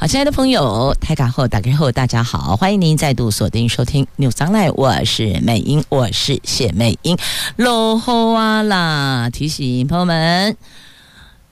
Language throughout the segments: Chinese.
好，亲爱的朋友，台港后打开后，大家好，欢迎您再度锁定收听 News Online，我是美英，我是谢美英。落后啊啦，提醒朋友们，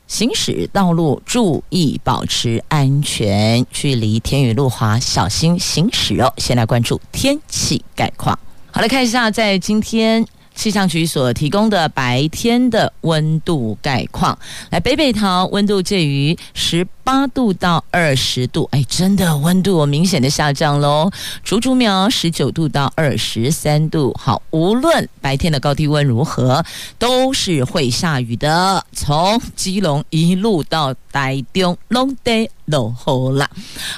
行驶道路注意保持安全距离，天雨路滑，小心行驶哦。先来关注天气概况，好，来看一下，在今天。气象局所提供的白天的温度概况，来北北桃温度介于十八度到二十度，哎，真的温度明显的下降喽。竹竹苗十九度到二十三度，好，无论白天的高低温如何，都是会下雨的。从基隆一路到台中，拢得落雨啦。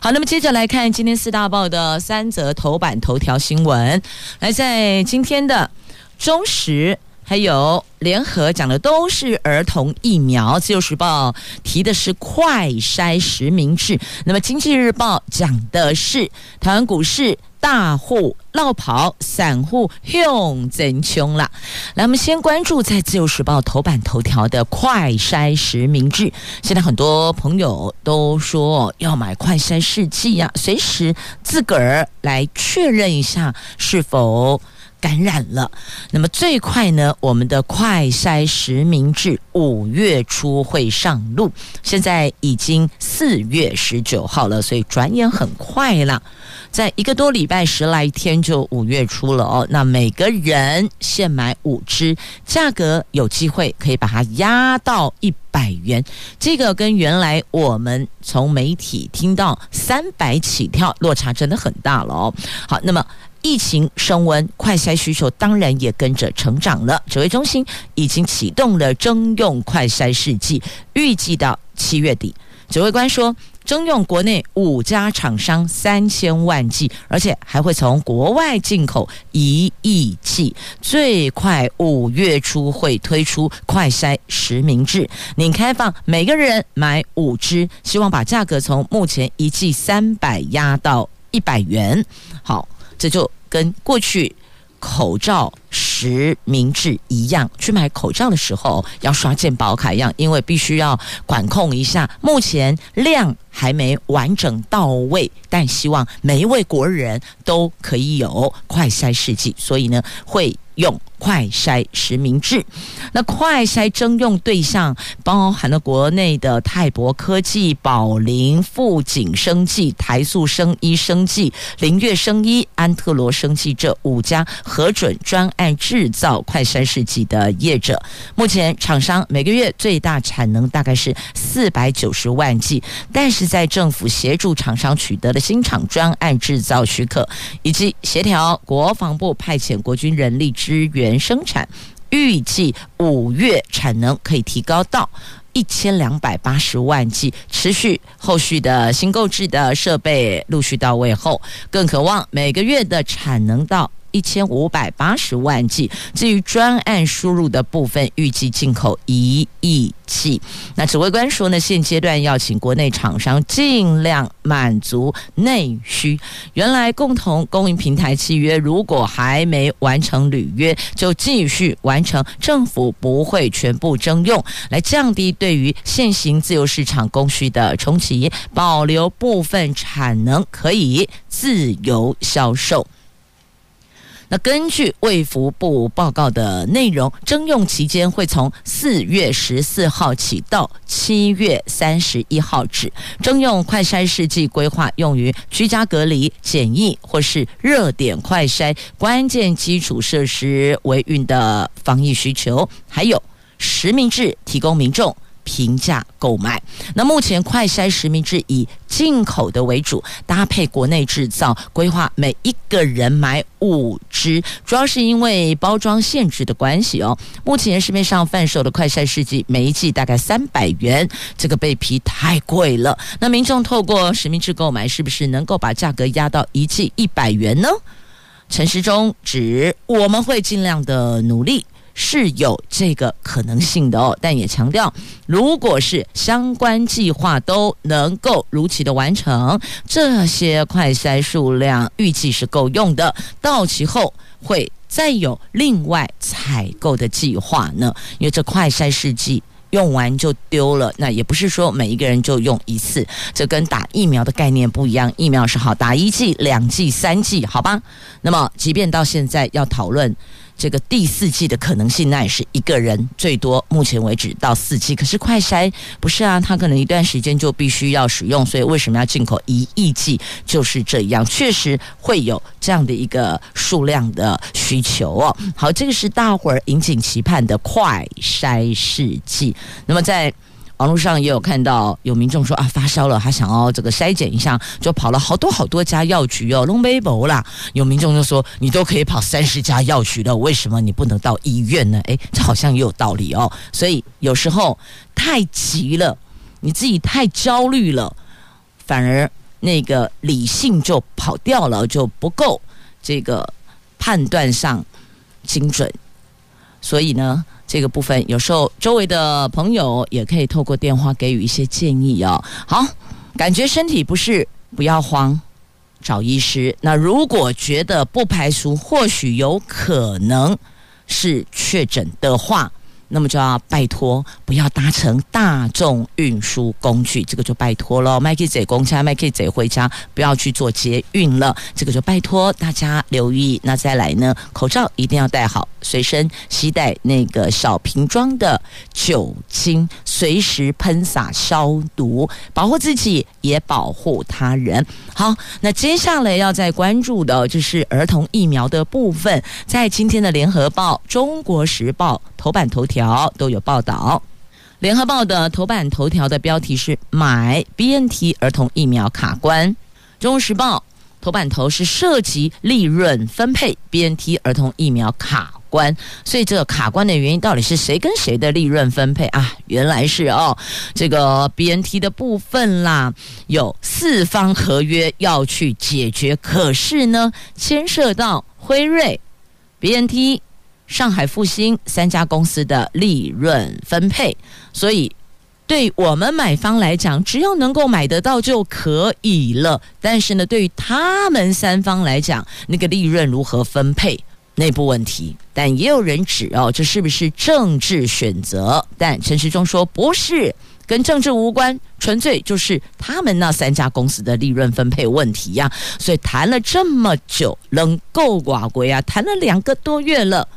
好，那么接着来看今天四大报的三则头版头条新闻，来在今天的。中时还有联合讲的都是儿童疫苗，自由时报提的是快筛实名制。那么经济日报讲的是台湾股市大户落跑，散户用真凶了。来，我们先关注在自由时报头版头条的快筛实名制。现在很多朋友都说要买快筛试剂呀，随时自个儿来确认一下是否。感染了，那么最快呢？我们的快筛实名制五月初会上路，现在已经四月十九号了，所以转眼很快了，在一个多礼拜十来天就五月初了哦。那每个人限买五支，价格有机会可以把它压到一百元，这个跟原来我们从媒体听到三百起跳，落差真的很大了哦。好，那么。疫情升温，快筛需求当然也跟着成长了。指挥中心已经启动了征用快筛试剂，预计到七月底。指挥官说，征用国内五家厂商三千万剂，而且还会从国外进口一亿剂，最快五月初会推出快筛实名制，拟开放每个人买五支，希望把价格从目前一剂三百压到一百元。好。这就跟过去口罩实名制一样，去买口罩的时候要刷健保卡一样，因为必须要管控一下，目前量还没完整到位，但希望每一位国人都可以有快筛试剂，所以呢会。用快筛实名制，那快筛征用对象包含了国内的泰博科技、宝林、富锦生技、台塑生医生技、林月生医、安特罗生技这五家核准专案制造快筛试剂的业者。目前厂商每个月最大产能大概是四百九十万剂，但是在政府协助厂商取得了新厂专案制造许可，以及协调国防部派遣国军人力。支援生产，预计五月产能可以提高到一千两百八十万剂，持续后续的新购置的设备陆续到位后，更渴望每个月的产能到。一千五百八十万剂。至于专案输入的部分，预计进口一亿剂。那指挥官说呢，现阶段要请国内厂商尽量满足内需。原来共同供应平台契约如果还没完成履约，就继续完成。政府不会全部征用，来降低对于现行自由市场供需的冲击，保留部分产能可以自由销售。那根据卫福部报告的内容，征用期间会从四月十四号起到七月三十一号止。征用快筛试剂规划用于居家隔离、检疫或是热点快筛关键基础设施维运的防疫需求，还有实名制提供民众。平价购买。那目前快筛实名制以进口的为主，搭配国内制造，规划每一个人买五支，主要是因为包装限制的关系哦。目前市面上贩售的快筛试剂，每一剂大概三百元，这个被批太贵了。那民众透过实名制购买，是不是能够把价格压到一剂一百元呢？陈时中指，我们会尽量的努力。是有这个可能性的哦，但也强调，如果是相关计划都能够如期的完成，这些快筛数量预计是够用的，到期后会再有另外采购的计划呢，因为这快筛试剂。用完就丢了，那也不是说每一个人就用一次，这跟打疫苗的概念不一样。疫苗是好打一剂、两剂、三剂，好吧？那么，即便到现在要讨论。这个第四季的可能性，那也是一个人最多，目前为止到四季。可是快筛不是啊，它可能一段时间就必须要使用，所以为什么要进口一亿剂？就是这样，确实会有这样的一个数量的需求哦。好，这个是大伙儿引颈期盼的快筛试剂。那么在。网络上也有看到有民众说啊，发烧了，他想要这个筛检一下，就跑了好多好多家药局哦，弄微博啦。有民众就说，你都可以跑三十家药局了，为什么你不能到医院呢？诶，这好像也有道理哦。所以有时候太急了，你自己太焦虑了，反而那个理性就跑掉了，就不够这个判断上精准。所以呢。这个部分有时候周围的朋友也可以透过电话给予一些建议哦。好，感觉身体不适，不要慌，找医师。那如果觉得不排除，或许有可能是确诊的话。那么就要拜托，不要搭乘大众运输工具，这个就拜托了。麦克仔公车，麦克仔回家，不要去做捷运了，这个就拜托大家留意。那再来呢，口罩一定要戴好，随身携带那个小瓶装的酒精，随时喷洒消毒，保护自己也保护他人。好，那接下来要再关注的就是儿童疫苗的部分，在今天的联合报、中国时报头版头条。条都有报道，《联合报》的头版头条的标题是“买 BNT 儿童疫苗卡关”，《中时报》头版头是涉及利润分配 BNT 儿童疫苗卡关，所以这个卡关的原因到底是谁跟谁的利润分配啊？原来是哦，这个 BNT 的部分啦，有四方合约要去解决，可是呢，牵涉到辉瑞 BNT。上海复星三家公司的利润分配，所以对我们买方来讲，只要能够买得到就可以了。但是呢，对于他们三方来讲，那个利润如何分配，内部问题。但也有人指哦，这是不是政治选择？但陈时中说不是，跟政治无关，纯粹就是他们那三家公司的利润分配问题呀。所以谈了这么久，能够寡归啊，谈了两个多月了。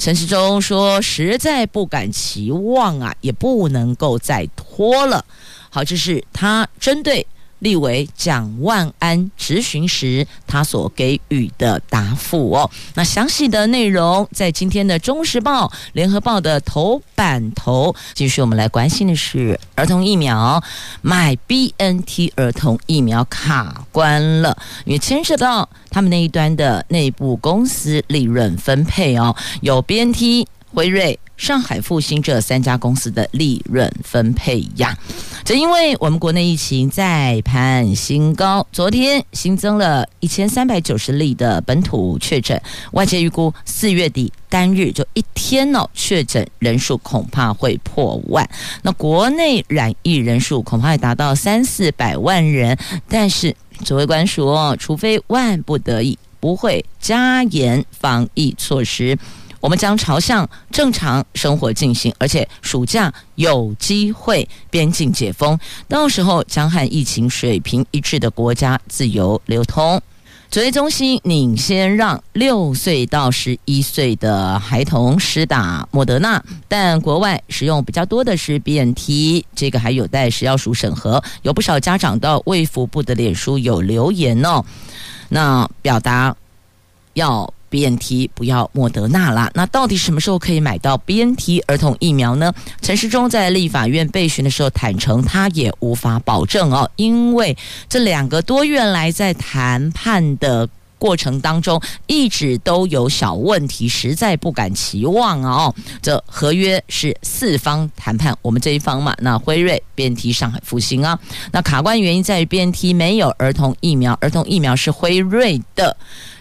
陈世忠说：“实在不敢期望啊，也不能够再拖了。”好，这是他针对。立委蒋万安质询时，他所给予的答复哦。那详细的内容在今天的《中时报》、《联合报》的头版头。继续，我们来关心的是儿童疫苗，买 BNT 儿童疫苗卡关了，因为牵涉到他们那一端的内部公司利润分配哦，有 BNT、辉瑞。上海复星这三家公司的利润分配呀，正因为我们国内疫情再攀新高，昨天新增了一千三百九十例的本土确诊，外界预估四月底单日就一天哦，确诊人数恐怕会破万，那国内染疫人数恐怕会达到三四百万人，但是指挥官说，除非万不得已，不会加严防疫措施。我们将朝向正常生活进行，而且暑假有机会边境解封，到时候将和疫情水平一致的国家自由流通。指挥中心领先让六岁到十一岁的孩童施打莫德纳，但国外使用比较多的是 BNT，这个还有待食药署审核。有不少家长到卫福部的脸书有留言哦，那表达要。BNT 不要莫德纳啦，那到底什么时候可以买到 BNT 儿童疫苗呢？陈时中在立法院备询的时候坦承，他也无法保证哦，因为这两个多月来在谈判的过程当中，一直都有小问题，实在不敢期望哦。这合约是四方谈判，我们这一方嘛，那辉瑞、BNT、上海复兴啊，那卡关原因在于 BNT 没有儿童疫苗，儿童疫苗是辉瑞的。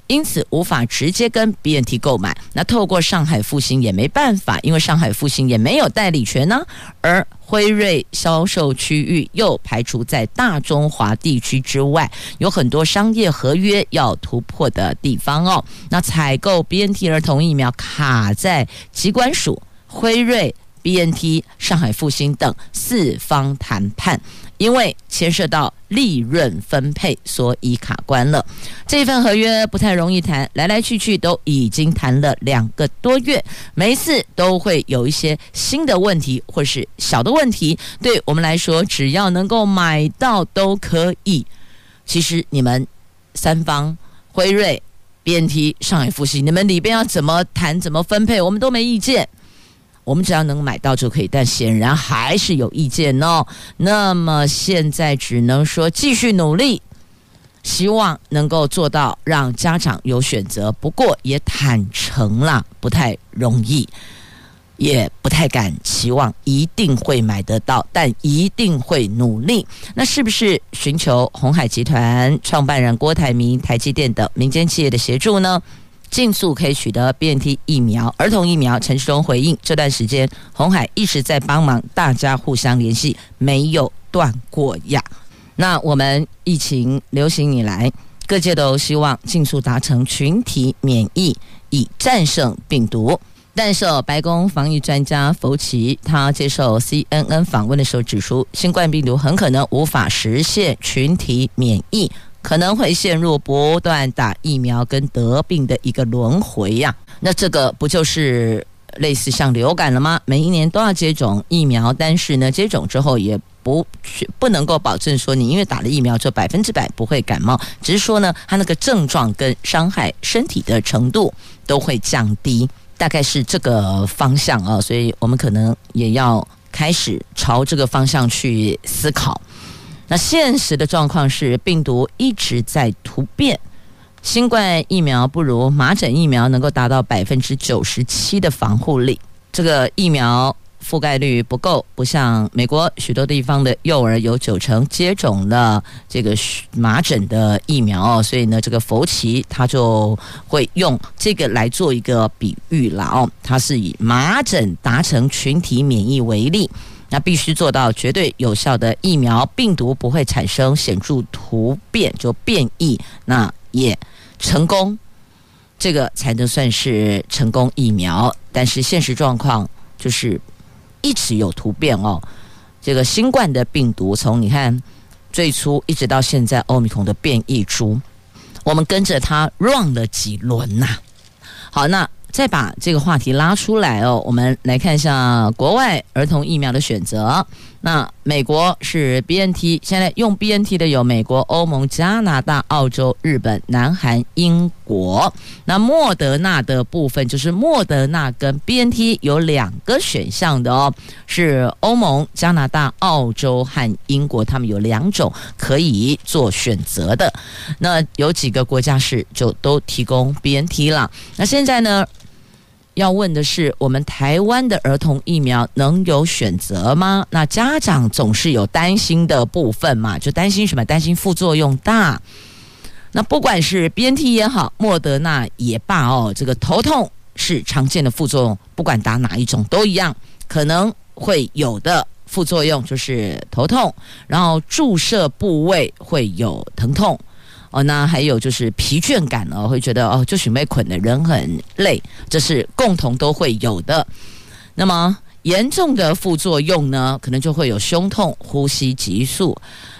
因此无法直接跟 BNT 购买。那透过上海复星也没办法，因为上海复星也没有代理权呢。而辉瑞销售区域又排除在大中华地区之外，有很多商业合约要突破的地方哦。那采购 BNT 儿童疫苗卡在疾管署、辉瑞、BNT、上海复星等四方谈判。因为牵涉到利润分配，所以卡关了。这份合约不太容易谈，来来去去都已经谈了两个多月，每一次都会有一些新的问题或是小的问题。对我们来说，只要能够买到都可以。其实你们三方辉瑞、BNT、上海复星，你们里边要怎么谈、怎么分配，我们都没意见。我们只要能买到就可以，但显然还是有意见哦。那么现在只能说继续努力，希望能够做到让家长有选择。不过也坦诚了，不太容易，也不太敢期望一定会买得到，但一定会努力。那是不是寻求鸿海集团创办人郭台铭、台积电等民间企业的协助呢？尽速可以取得 BNT 疫苗，儿童疫苗。陈世忠回应：这段时间，红海一直在帮忙，大家互相联系，没有断过呀。那我们疫情流行以来，各界都希望尽速达成群体免疫，以战胜病毒。但是，白宫防疫专家福奇他接受 CNN 访问的时候指出，新冠病毒很可能无法实现群体免疫。可能会陷入不断打疫苗跟得病的一个轮回呀。那这个不就是类似像流感了吗？每一年都要接种疫苗，但是呢，接种之后也不不能够保证说你因为打了疫苗就百分之百不会感冒，只是说呢，它那个症状跟伤害身体的程度都会降低，大概是这个方向啊。所以我们可能也要开始朝这个方向去思考。那现实的状况是，病毒一直在突变，新冠疫苗不如麻疹疫苗能够达到百分之九十七的防护力，这个疫苗覆盖率不够，不像美国许多地方的幼儿有九成接种了这个麻疹的疫苗，所以呢，这个佛奇他就会用这个来做一个比喻了哦，他是以麻疹达成群体免疫为例。那必须做到绝对有效的疫苗，病毒不会产生显著突变就变异，那也成功，这个才能算是成功疫苗。但是现实状况就是一直有突变哦。这个新冠的病毒从你看最初一直到现在，欧米孔的变异株，我们跟着它 run 了几轮呐、好，那。再把这个话题拉出来哦，我们来看一下国外儿童疫苗的选择。那美国是 BNT，现在用 BNT 的有美国、欧盟、加拿大、澳洲、日本、南韩、英国。那莫德纳的部分就是莫德纳跟 BNT 有两个选项的哦，是欧盟、加拿大、澳洲和英国，他们有两种可以做选择的。那有几个国家是就都提供 BNT 了。那现在呢？要问的是，我们台湾的儿童疫苗能有选择吗？那家长总是有担心的部分嘛，就担心什么？担心副作用大。那不管是 BNT 也好，莫德纳也罢哦，这个头痛是常见的副作用，不管打哪一种都一样，可能会有的副作用就是头痛，然后注射部位会有疼痛。哦，那还有就是疲倦感哦，会觉得哦，就准备捆的人很累，这是共同都会有的。那么严重的副作用呢，可能就会有胸痛、呼吸急速、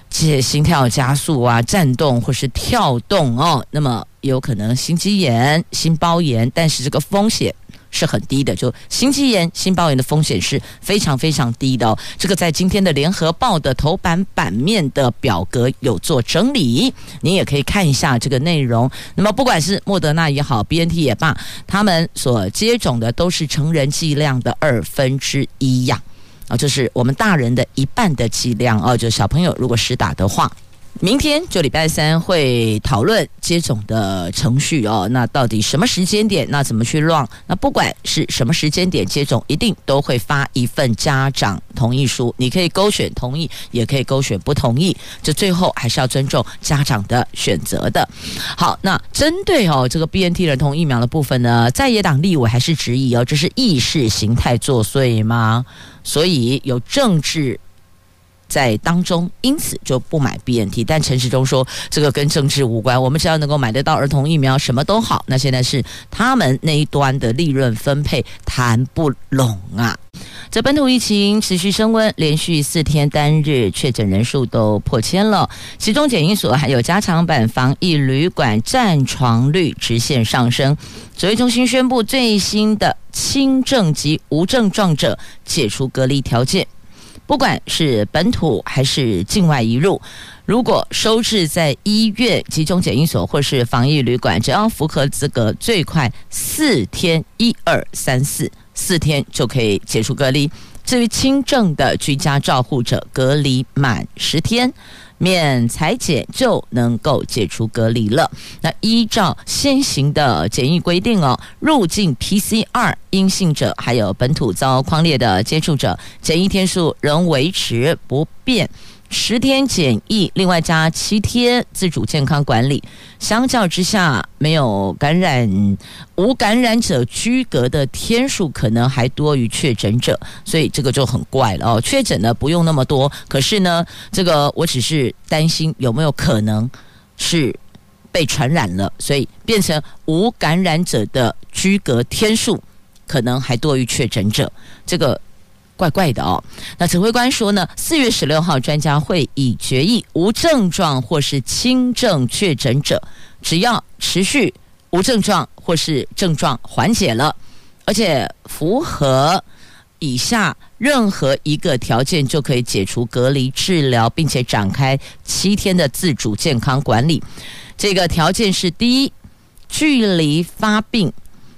且心跳加速啊、颤动或是跳动哦。那么有可能心肌炎、心包炎，但是这个风险。是很低的，就心肌炎、心包炎的风险是非常非常低的哦。这个在今天的联合报的头版版面的表格有做整理，您也可以看一下这个内容。那么不管是莫德纳也好，BNT 也罢，他们所接种的都是成人剂量的二分之一呀，啊，就是我们大人的一半的剂量哦。就小朋友如果施打的话，明天就礼拜三会讨论接种的程序哦。那到底什么时间点？那怎么去 run？那不管是什么时间点接种，一定都会发一份家长同意书。你可以勾选同意，也可以勾选不同意。这最后还是要尊重家长的选择的。好，那针对哦这个 BNT 儿童疫苗的部分呢，在野党立委还是质疑哦，这是意识形态作祟吗？所以有政治。在当中，因此就不买 BNT。但陈时中说，这个跟政治无关，我们只要能够买得到儿童疫苗，什么都好。那现在是他们那一端的利润分配谈不拢啊。这本土疫情持续升温，连续四天单日确诊人数都破千了，其中检疫所还有加强版防疫旅馆占床率直线上升。指挥中心宣布最新的轻症及无症状者解除隔离条件。不管是本土还是境外移入，如果收治在医院、集中检疫所或是防疫旅馆，只要符合资格，最快四天，一二三四，四天就可以解除隔离。至于轻症的居家照护者，隔离满十天。免采检就能够解除隔离了。那依照现行的检疫规定哦，入境 PCR 阴性者，还有本土遭匡列的接触者，检疫天数仍维持不变。十天检疫，另外加七天自主健康管理。相较之下，没有感染、无感染者居隔的天数可能还多于确诊者，所以这个就很怪了哦。确诊呢不用那么多，可是呢，这个我只是担心有没有可能是被传染了，所以变成无感染者的居隔天数可能还多于确诊者，这个。怪怪的哦。那指挥官说呢，四月十六号专家会议决议，无症状或是轻症确诊者，只要持续无症状或是症状缓解了，而且符合以下任何一个条件，就可以解除隔离治疗，并且展开七天的自主健康管理。这个条件是：第一，距离发病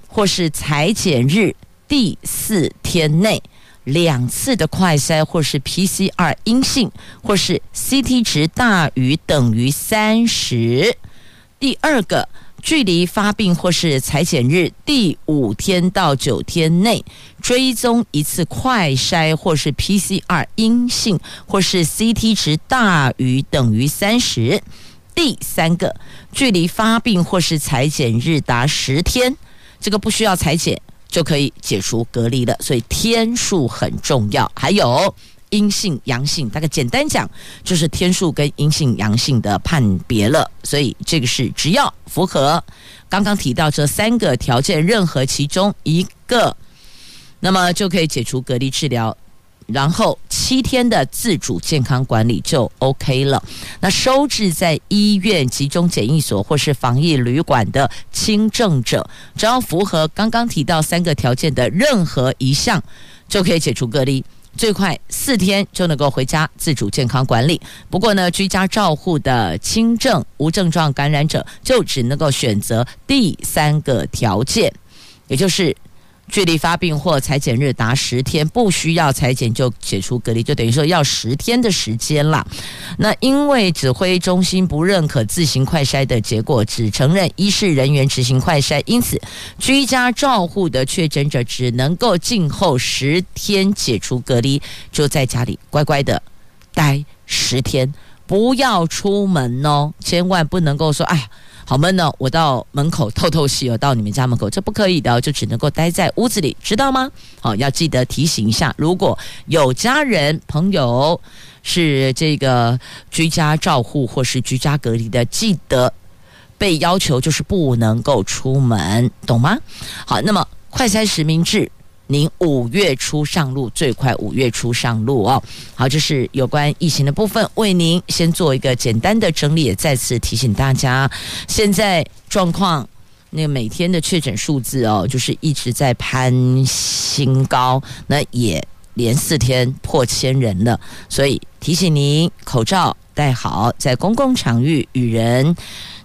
或是裁剪日第四天内。两次的快筛或是 PCR 阴性，或是 CT 值大于等于三十。第二个，距离发病或是采检日第五天到九天内追踪一次快筛或是 PCR 阴性，或是 CT 值大于等于三十。第三个，距离发病或是采检日达十天，这个不需要采检。就可以解除隔离了，所以天数很重要。还有阴性、阳性，大概简单讲就是天数跟阴性、阳性的判别了。所以这个是只要符合刚刚提到这三个条件，任何其中一个，那么就可以解除隔离治疗。然后七天的自主健康管理就 OK 了。那收治在医院、集中检疫所或是防疫旅馆的轻症者，只要符合刚刚提到三个条件的任何一项，就可以解除隔离，最快四天就能够回家自主健康管理。不过呢，居家照护的轻症无症状感染者，就只能够选择第三个条件，也就是。距离发病或裁剪日达十天，不需要裁剪就解除隔离，就等于说要十天的时间了。那因为指挥中心不认可自行快筛的结果，只承认医事人员执行快筛，因此居家照护的确诊者只能够静候十天解除隔离，就在家里乖乖的待十天，不要出门哦，千万不能够说哎呀。好闷呢，我到门口透透气哦，到你们家门口这不可以的，就只能够待在屋子里，知道吗？好，要记得提醒一下，如果有家人朋友是这个居家照护或是居家隔离的，记得被要求就是不能够出门，懂吗？好，那么快筛实名制。您五月初上路，最快五月初上路哦。好，这是有关疫情的部分，为您先做一个简单的整理，也再次提醒大家，现在状况，那个每天的确诊数字哦，就是一直在攀新高，那也连四天破千人了，所以提醒您口罩戴好，在公共场域与人。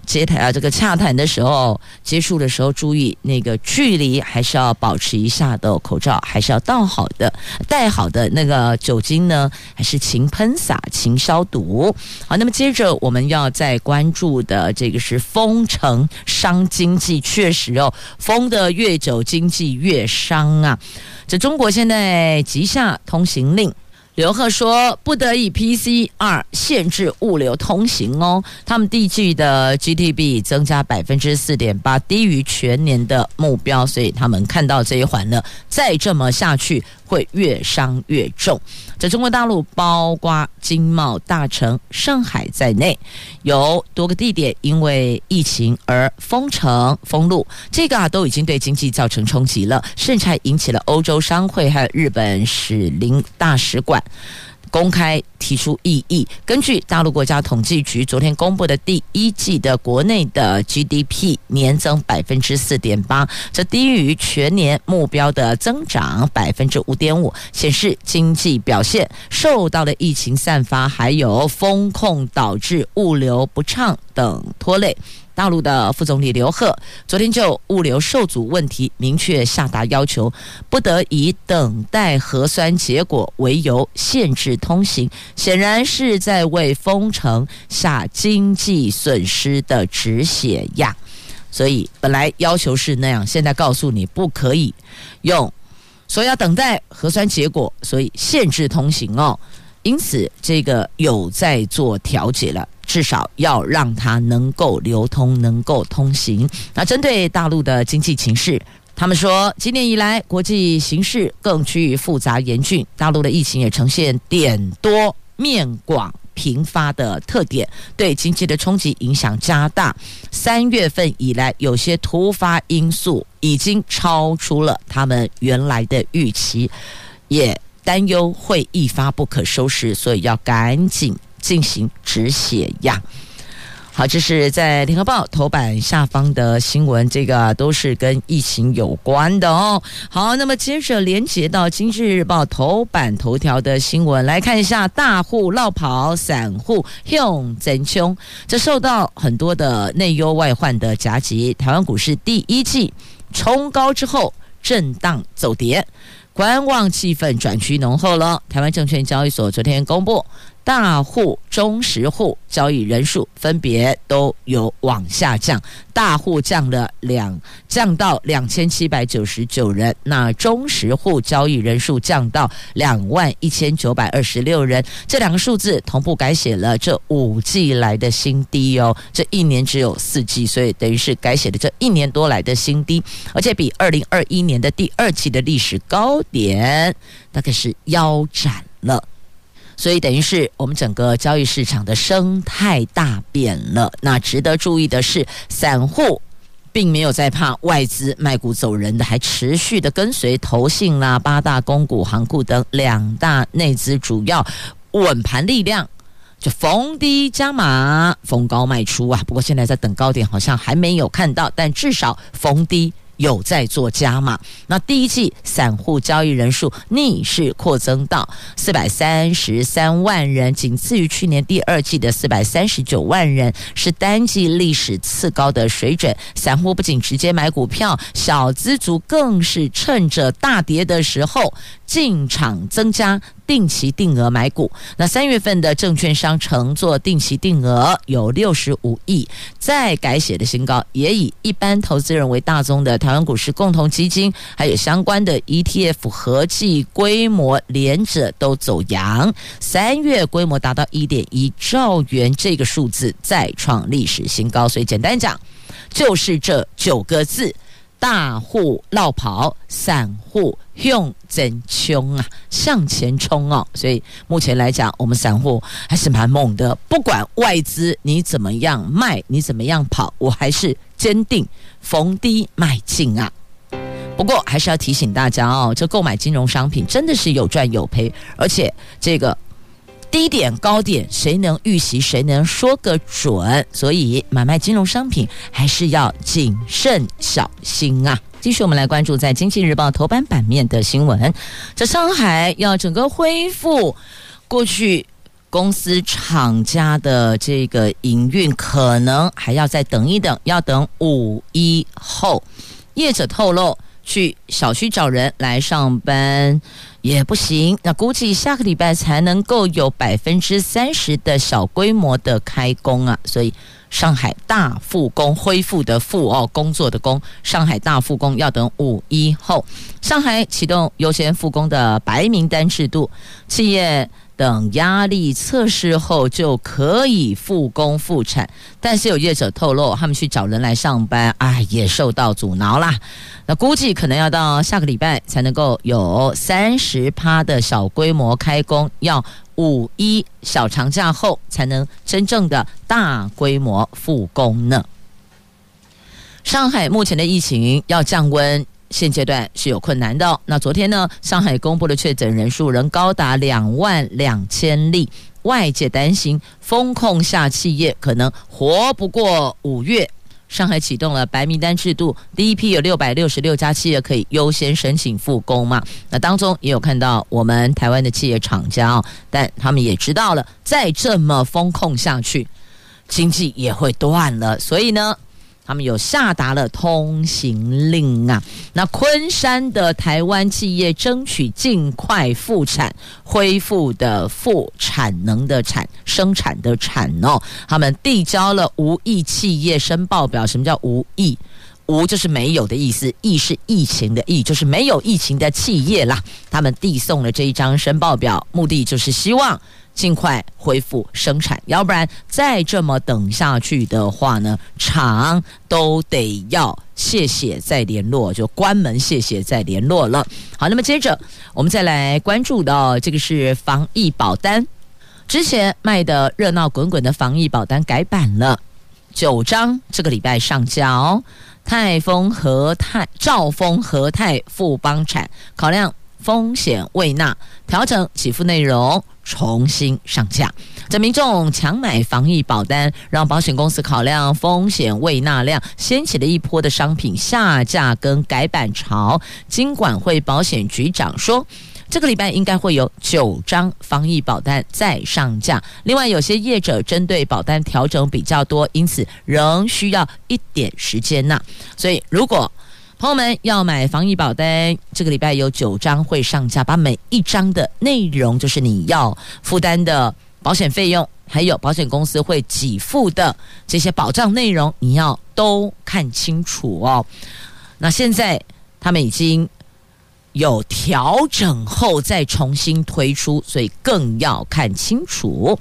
接谈啊，这个洽谈的时候，接触的时候，注意那个距离还是要保持一下的，口罩还是要戴好的，戴好的那个酒精呢，还是勤喷洒、勤消毒。好，那么接着我们要再关注的这个是封城伤经济，确实哦，封的越久，经济越伤啊。这中国现在急下通行令。刘贺说：“不得以 PCR 限制物流通行哦。他们地区的 GDP 增加百分之四点八，低于全年的目标，所以他们看到这一环呢，再这么下去。”会越伤越重。在中国大陆，包括经贸大城上海在内，有多个地点因为疫情而封城封路，这个啊都已经对经济造成冲击了，甚至还引起了欧洲商会还有日本使领大使馆。公开提出异议。根据大陆国家统计局昨天公布的第一季的国内的 GDP 年增百分之四点八，这低于全年目标的增长百分之五点五，显示经济表现受到了疫情散发还有风控导致物流不畅等拖累。大陆的副总理刘鹤昨天就物流受阻问题明确下达要求，不得以等待核酸结果为由限制通行，显然是在为封城下经济损失的止血药。所以本来要求是那样，现在告诉你不可以用，说要等待核酸结果，所以限制通行哦。因此这个有在做调节了。至少要让它能够流通，能够通行。那针对大陆的经济情势，他们说，今年以来国际形势更趋于复杂严峻，大陆的疫情也呈现点多面广频发的特点，对经济的冲击影响加大。三月份以来，有些突发因素已经超出了他们原来的预期，也担忧会一发不可收拾，所以要赶紧。进行止血呀！好，这是在联合报头版下方的新闻，这个都是跟疫情有关的哦。好，那么接着连接到经济日报头版头条的新闻，来看一下大户落跑，散户用真凶，这受到很多的内忧外患的夹击，台湾股市第一季冲高之后震荡走跌，观望气氛转趋浓厚了。台湾证券交易所昨天公布。大户、中实户交易人数分别都有往下降，大户降了两，降到两千七百九十九人，那中实户交易人数降到两万一千九百二十六人，这两个数字同步改写了这五季来的新低哦，这一年只有四季，所以等于是改写了这一年多来的新低，而且比二零二一年的第二季的历史高点大概是腰斩了。所以等于是我们整个交易市场的生态大变了。那值得注意的是，散户并没有在怕外资卖股走人的，还持续的跟随投信啦、八大公股行库等两大内资主要稳盘力量，就逢低加码，逢高卖出啊。不过现在在等高点，好像还没有看到，但至少逢低。有在做加码，那第一季散户交易人数逆势扩增到四百三十三万人，仅次于去年第二季的四百三十九万人，是单季历史次高的水准。散户不仅直接买股票，小资族更是趁着大跌的时候进场增加。定期定额买股，那三月份的证券商乘坐定期定额有六十五亿，再改写的新高，也以一般投资人为大宗的台湾股市共同基金，还有相关的 ETF 合计规模连着都走阳，三月规模达到一点一兆元，这个数字再创历史新高。所以简单讲，就是这九个字。大户落跑，散户用真凶啊，向前冲哦！所以目前来讲，我们散户还是蛮猛的。不管外资你怎么样卖，你怎么样跑，我还是坚定逢低买进啊。不过还是要提醒大家哦，这购买金融商品真的是有赚有赔，而且这个。低点高点，谁能预习？谁能说个准？所以买卖金融商品还是要谨慎小心啊！继续，我们来关注在《经济日报》头版版面的新闻。这上海要整个恢复过去公司厂家的这个营运可能还要再等一等，要等五一后。业者透露，去小区找人来上班也不行，那估计下个礼拜才能够有百分之三十的小规模的开工啊，所以。上海大复工恢复的复哦，工作的工，上海大复工要等五一后。上海启动优先复工的白名单制度，企业等压力测试后就可以复工复产。但是有业者透露，他们去找人来上班，啊，也受到阻挠啦。那估计可能要到下个礼拜才能够有三十趴的小规模开工，要。五一小长假后才能真正的大规模复工呢。上海目前的疫情要降温，现阶段是有困难的。那昨天呢，上海公布的确诊人数仍高达两万两千例，外界担心封控下企业可能活不过五月。上海启动了白名单制度，第一批有六百六十六家企业可以优先申请复工嘛？那当中也有看到我们台湾的企业厂家哦，但他们也知道了，再这么封控下去，经济也会断了，所以呢。他们有下达了通行令啊！那昆山的台湾企业争取尽快复产，恢复的复产能的产生产的产哦，他们递交了无疫企业申报表。什么叫无疫？无就是没有的意思，疫是疫情的疫，就是没有疫情的企业啦。他们递送了这一张申报表，目的就是希望。尽快恢复生产，要不然再这么等下去的话呢，厂都得要谢谢再联络，就关门谢谢再联络了。好，那么接着我们再来关注到这个是防疫保单，之前卖的热闹滚滚的防疫保单改版了，九张这个礼拜上架哦。泰丰、和泰、兆丰、和泰、富邦产考量风险未纳，调整给付内容。重新上架，这民众抢买防疫保单，让保险公司考量风险未纳量，掀起了一波的商品下架跟改版潮。金管会保险局长说，这个礼拜应该会有九张防疫保单再上架。另外，有些业者针对保单调整比较多，因此仍需要一点时间呐。所以，如果朋友们要买防疫保单，这个礼拜有九张会上架，把每一张的内容，就是你要负担的保险费用，还有保险公司会给付的这些保障内容，你要都看清楚哦。那现在他们已经有调整后再重新推出，所以更要看清楚。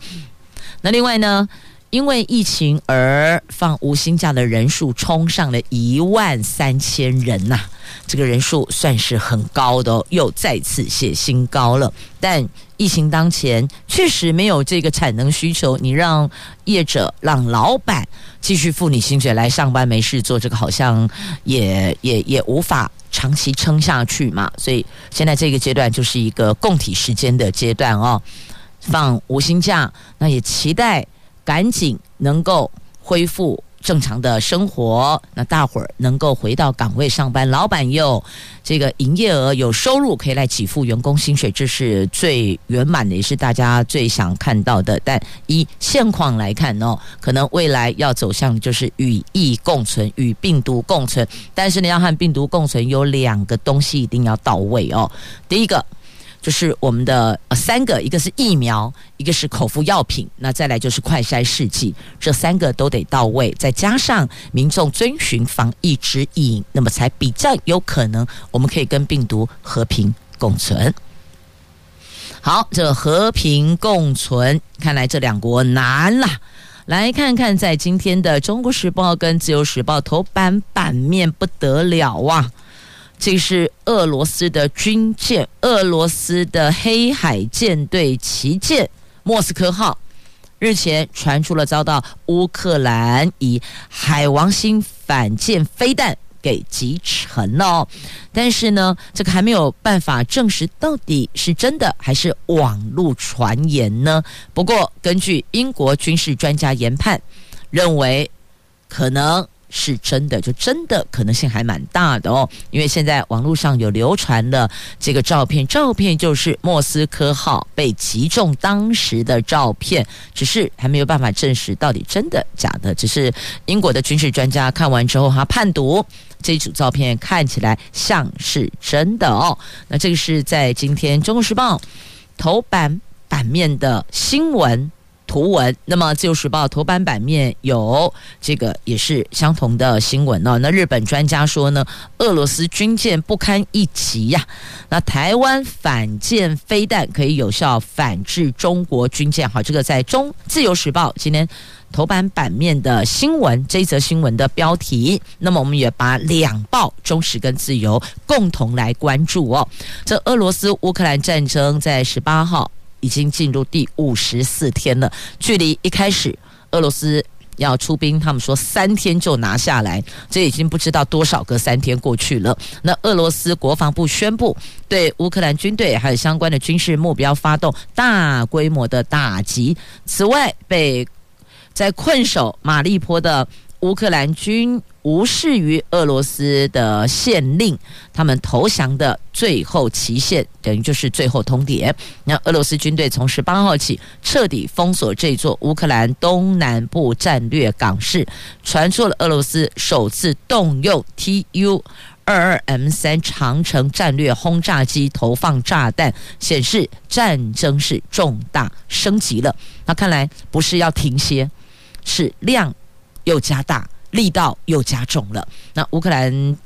那另外呢？因为疫情而放无薪假的人数冲上了一万三千人呐、这个人数算是很高的哦，又再次写新高了。但疫情当前，确实没有这个产能需求，你让业者、让老板继续付你薪水来上班没事做，这个好像也也也无法长期撑下去嘛。所以现在这个阶段就是一个供体时间的阶段哦，放无薪假，那也期待。赶紧能够恢复正常的生活，那大伙儿能够回到岗位上班，老板又这个营业额有收入可以来给付员工薪水，这是最圆满的，也是大家最想看到的。但以现况来看哦，可能未来要走向就是与疫共存，与病毒共存。但是你要和病毒共存，有两个东西一定要到位哦。第一个。就是我们的三个，一个是疫苗，一个是口服药品，那再来就是快筛试剂，这三个都得到位，再加上民众遵循防疫指引，那么才比较有可能我们可以跟病毒和平共存。好，这和平共存，看来这两国难了。来看看在今天的《中国时报》跟《自由时报》头版版面不得了啊！这是俄罗斯的军舰，俄罗斯的黑海舰队旗舰“莫斯科号”日前传出了遭到乌克兰以海王星反舰飞弹给击沉了，但是呢，这个还没有办法证实到底是真的还是网络传言呢？不过，根据英国军事专家研判，认为可能是真的，就真的可能性还蛮大的哦。因为现在网络上有流传了这个照片，照片就是莫斯科号被击中当时的照片，只是还没有办法证实到底真的假的。只是英国的军事专家看完之后，他判读这组照片看起来像是真的哦。那这个是在今天《中国时报》头版版面的新闻。图文，那么《自由时报》头版版面有这个也是相同的新闻哦。那日本专家说呢，俄罗斯军舰不堪一击呀。那台湾反舰飞弹可以有效反制中国军舰。好，这个在中《自由时报》今天头版版面的新闻，这则新闻的标题。那么我们也把两报《中时》跟《自由》共同来关注哦。这俄罗斯乌克兰战争在十八号。已经进入第五十四天了，距离一开始俄罗斯要出兵，他们说三天就拿下来，这已经不知道多少个三天过去了。那俄罗斯国防部宣布对乌克兰军队还有相关的军事目标发动大规模的打击。此外，被在困守马利坡的乌克兰军。无视于俄罗斯的限令，他们投降的最后期限，等于就是最后通牒。那俄罗斯军队从十八号起彻底封锁这座乌克兰东南部战略港市，传出了俄罗斯首次动用 Tu 二二 M 三长程战略轰炸机投放炸弹，显示战争是重大升级了。那看来不是要停歇，是量又加大。力道又加重了。那乌克兰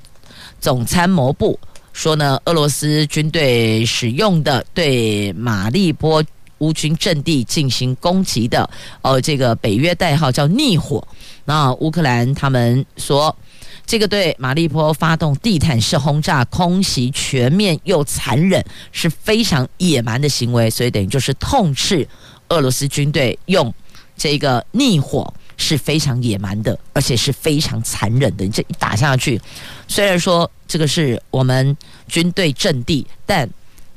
总参谋部说呢，俄罗斯军队使用的对马利波乌军阵地进行攻击的，呃，这个北约代号叫“逆火”。那乌克兰他们说，这个对马利波发动地毯式轰炸、空袭，全面又残忍，是非常野蛮的行为。所以等于就是痛斥俄罗斯军队用这个逆火。是非常野蛮的，而且是非常残忍的。你这一打下去，虽然说这个是我们军队阵地，但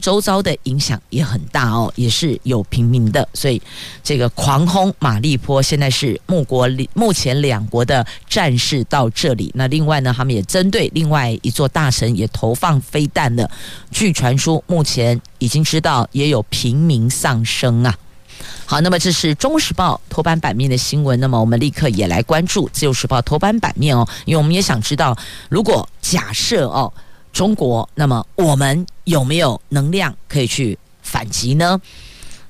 周遭的影响也很大哦，也是有平民的。所以这个狂轰马利坡，现在是目国目前两国的战事到这里。那另外呢，他们也针对另外一座大城也投放飞弹了。据传说，目前已经知道也有平民丧生啊。好，那么这是《中时报》头版版面的新闻。那么我们立刻也来关注《自由时报》头版版面哦，因为我们也想知道，如果假设哦，中国，那么我们有没有能量可以去反击呢？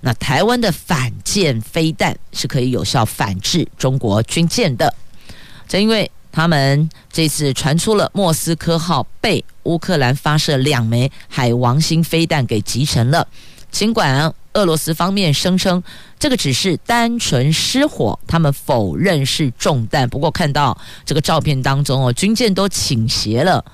那台湾的反舰飞弹是可以有效反制中国军舰的。正因为他们这次传出了莫斯科号被乌克兰发射两枚海王星飞弹给击沉了，尽管。俄罗斯方面声称，这个只是单纯失火，他们否认是中弹。不过看到这个照片当中哦，军舰都倾斜了，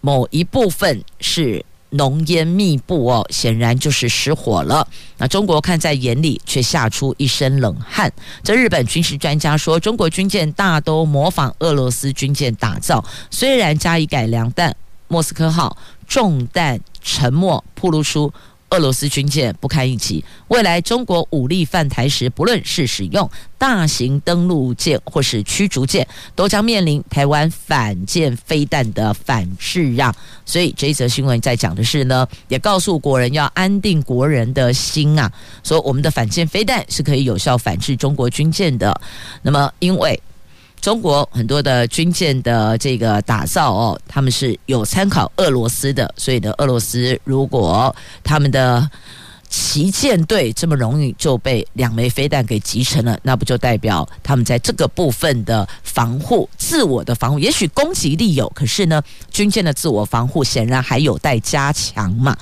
某一部分是浓烟密布哦，显然就是失火了。那中国看在眼里，却吓出一身冷汗。这日本军事专家说，中国军舰大都模仿俄罗斯军舰打造，虽然加以改良，但莫斯科号中弹沉没，暴露出。俄罗斯军舰不堪一击，未来中国武力犯台时，不论是使用大型登陆舰或是驱逐舰，都将面临台湾反舰飞弹的反制啊！所以这一则新闻在讲的是呢，也告诉国人要安定国人的心啊，说我们的反舰飞弹是可以有效反制中国军舰的。那么因为。中国很多的军舰的这个打造哦，他们是有参考俄罗斯的，所以呢，俄罗斯如果他们的旗舰队这么容易就被两枚飞弹给击沉了，那不就代表他们在这个部分的防护、自我的防护，也许攻击力有，可是呢，军舰的自我防护显然还有待加强嘛。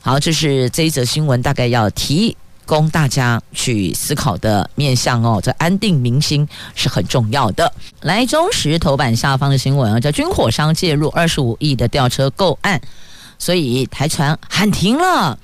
好，这是这一则新闻，大概要提。供大家去思考的面向哦，这安定民心是很重要的。来，中时头版下方的新闻啊，叫军火商介入二十五亿的吊车购案，所以台船喊停了。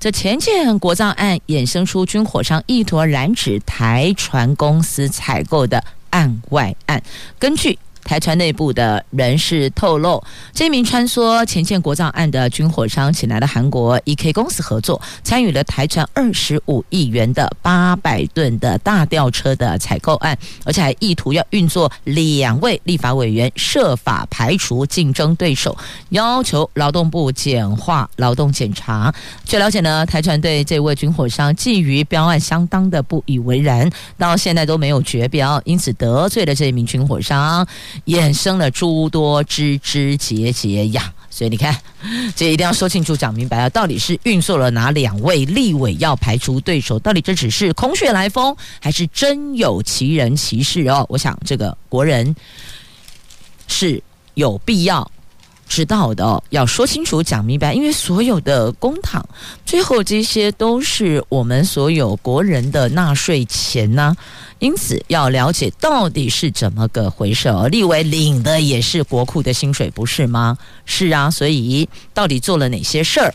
这前件国造案衍生出军火商意图染指台船公司采购的案外案，根据台船内部的人士透露，这名穿梭前线国葬案的军火商，请来了韩国 EK 公司合作，参与了台船二十五亿元的八百吨的大吊车的采购案，而且还意图要运作两位立法委员设法排除竞争对手，要求劳动部简化劳动检查。据了解呢，台船对这位军火商基于标案相当的不以为然，到现在都没有绝标，因此得罪了这名军火商。衍生了诸多枝枝节节呀，所以你看，这一定要说清楚、讲明白啊！到底是运作了哪两位立委要排除对手？到底这只是空穴来风，还是真有其人其事哦？我想这个国人是有必要。知道的，要说清楚、讲明白，因为所有的公帑，最后这些都是我们所有国人的纳税钱呢、因此要了解到底是怎么个回事哦。立委领的也是国库的薪水，不是吗？是啊，所以到底做了哪些事儿？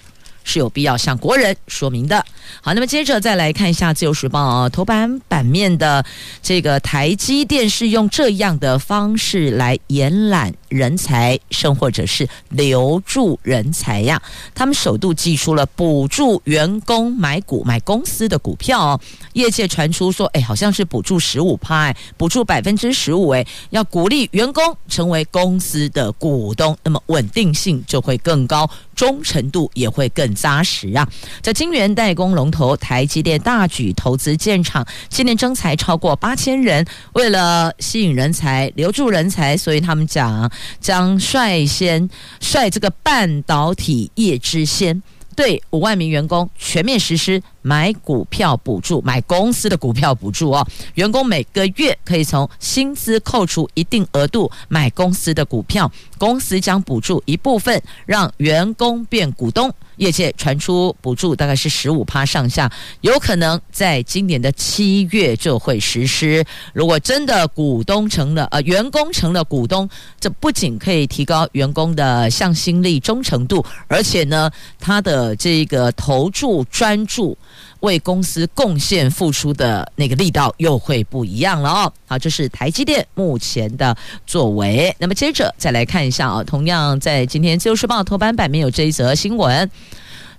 是有必要向国人说明的。好，那么接着再来看一下《自由时报》啊，头版版面的这个台积电是用这样的方式来延揽人才，甚或者是留住人才呀。他们首度祭出了补助员工买股、买公司的股票哦。业界传出说，哎，好像是补助十五趴，补助百分之十五，哎，要鼓励员工成为公司的股东，那么稳定性就会更高。忠诚度也会更扎实啊！在晶圆代工龙头台积电大举投资建厂，今年增才超过八千人。为了吸引人才、留住人才，所以他们讲将率先率这个半导体业之先。对五万名员工全面实施买股票补助，买公司的股票补助哦。员工每个月可以从薪资扣除一定额度买公司的股票，公司将补助一部分，让员工变股东。业界传出补助大概是十五趴上下，有可能在今年的七月就会实施。如果真的股东成了，呃，员工成了股东，这不仅可以提高员工的向心力、忠诚度，而且呢，他的这个投注专注。为公司贡献付出的那个力道又会不一样了哦。好，这是台积电目前的作为。那么接着再来看一下啊，同样在今天《自由时报》头版版面有这一则新闻。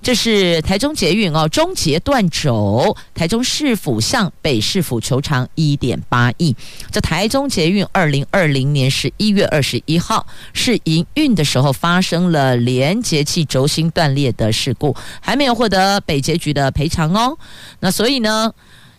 这是台中捷运哦，中捷断轴，台中市府向北市府求偿一点八亿。这台中捷运二零二零年十一月二十一号是营运的时候发生了连接器轴心断裂的事故，还没有获得北捷局的赔偿哦。那所以呢，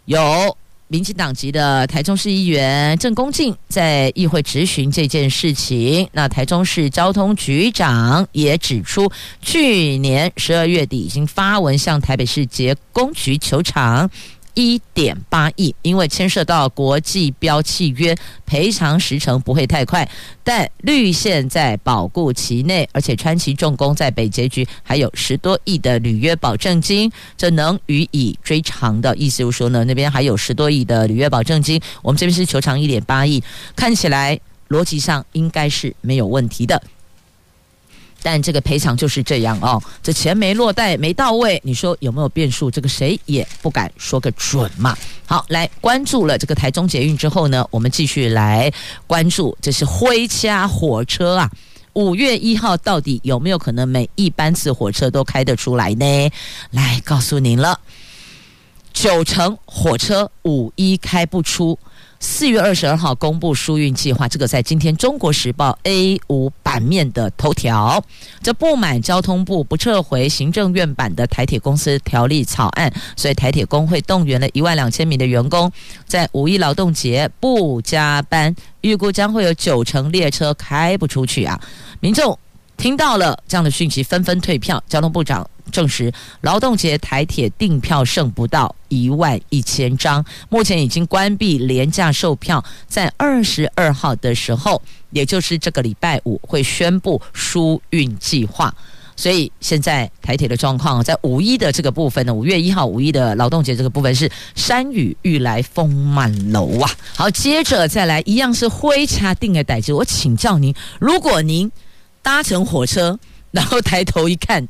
有。民进党籍的台中市议员郑公敬在议会质询这件事情，那台中市交通局长也指出，去年十二月底已经发文向台北市捷公局求偿。一点八亿，因为牵涉到国际标契约，赔偿时程不会太快，但绿线在保固期内，而且川崎重工在北捷局还有十多亿的履约保证金，这能予以追偿的意思就是说呢，那边还有十多亿的履约保证金，我们这边是求偿一点八亿，看起来逻辑上应该是没有问题的。但这个赔偿就是这样哦，这钱没落袋，没到位，你说有没有变数？这个谁也不敢说个准嘛。好，来关注了这个台中捷运之后呢，我们继续来关注，这是灰掐火车啊。五月一号到底有没有可能每一班次火车都开得出来呢？来告诉您了，九成火车五一开不出。四月二十二号公布疏运计划，这个在今天《中国时报》A 五版面的头条。这不满交通部不撤回行政院版的台铁公司条例草案，所以台铁工会动员了一万两千名的员工，在五一劳动节不加班，预估将会有九成列车开不出去啊！民众听到了这样的讯息，纷纷退票。交通部长。证实劳动节台铁订票剩不到一万一千张，目前已经关闭廉价售票，在二十二号的时候，也就是这个礼拜五会宣布疏运计划。所以现在台铁的状况，在五一的这个部分呢，五月一号五一的劳动节这个部分是山雨欲来风满楼啊。好，接着再来一样是灰茶定的代志，我请教您，如果您搭乘火车，然后抬头一看。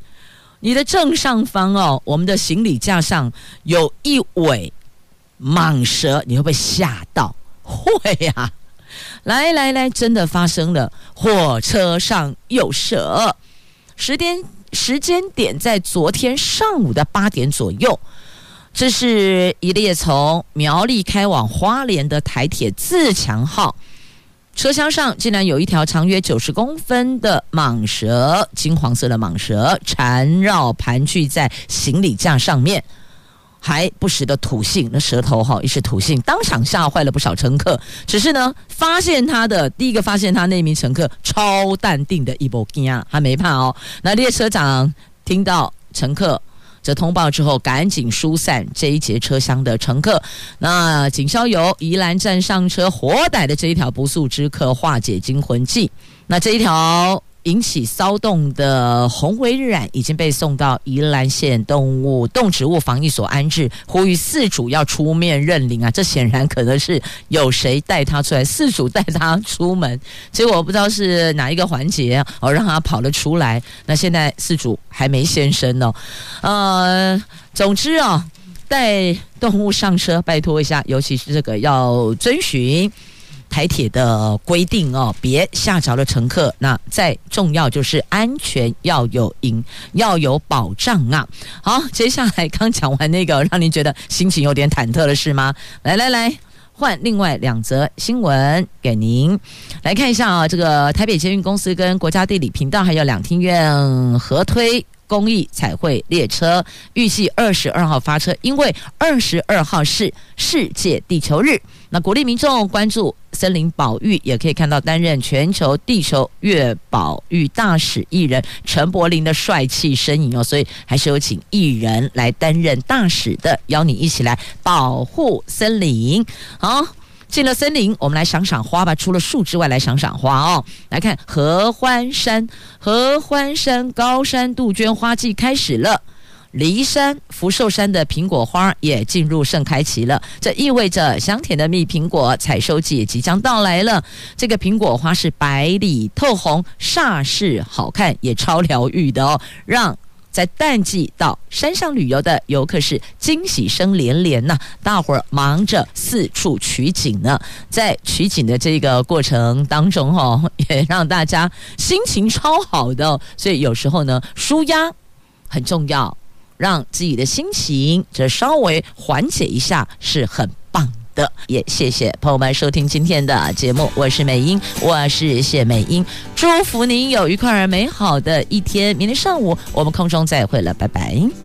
你的正上方哦，我们的行李架上有一尾蟒蛇，你会不会吓到？会呀、来来来，真的发生了，火车上有蛇。时间时间点在昨天上午的八点左右，这是一列从苗栗开往花莲的台铁自强号。车厢上竟然有一条长约九十公分的蟒蛇，金黄色的蟒蛇缠绕盘踞在行李架上面，还不时的吐信，那舌头哈一时吐信，当场吓坏了不少乘客。只是呢，发现他的第一个发现他那名乘客超淡定的一波惊，还没怕哦。那列车长听到乘客。通报之后，赶紧疏散这一节车厢的乘客。那警消由宜兰站上车，活逮的这一条不速之客，化解惊魂记。那这一条。引起骚动的红尾蚺已经被送到宜兰县动物动植物防疫所安置，呼吁饲主要出面认领啊！这显然可能是有谁带他出来，饲主带他出门，结果我不知道是哪一个环节哦，让他跑了出来。那现在饲主还没现身哦。呃，总之啊、哦，带动物上车，拜托一下，尤其是这个要遵循。台铁的规定哦，别吓着了乘客。那再重要就是安全要有赢，要有保障啊。好，接下来刚讲完那个，让您觉得心情有点忐忑了是吗？来来来，换另外两则新闻给您来看一下啊。这个台北捷运公司跟国家地理频道还有两厅院合推公益彩绘列车，预计二十二号发车，因为二十二号是世界地球日。那鼓励民众关注森林保育，也可以看到担任全球地球月保育大使艺人陈柏霖的帅气身影哦，所以还是有请艺人来担任大使的，邀你一起来保护森林。好，进了森林，我们来赏赏花吧。除了树之外，来赏赏花哦。来看合欢山，合欢山高山杜鹃花季开始了。骊山、福寿山的苹果花也进入盛开期了，这意味着香甜的蜜苹果采收季也即将到来了。这个苹果花是白里透红，煞是好看，也超疗愈的哦，让在淡季到山上旅游的游客是惊喜声连连呐！大伙儿忙着四处取景呢，在取景的这个过程当中，哈，也让大家心情超好的，所以有时候呢，舒压很重要。让自己的心情这稍微缓解一下是很棒也谢谢朋友们收听今天的节目，我是美英，我是谢美英，祝福您有愉快而美好的一天，明天上午我们空中再会了，拜拜。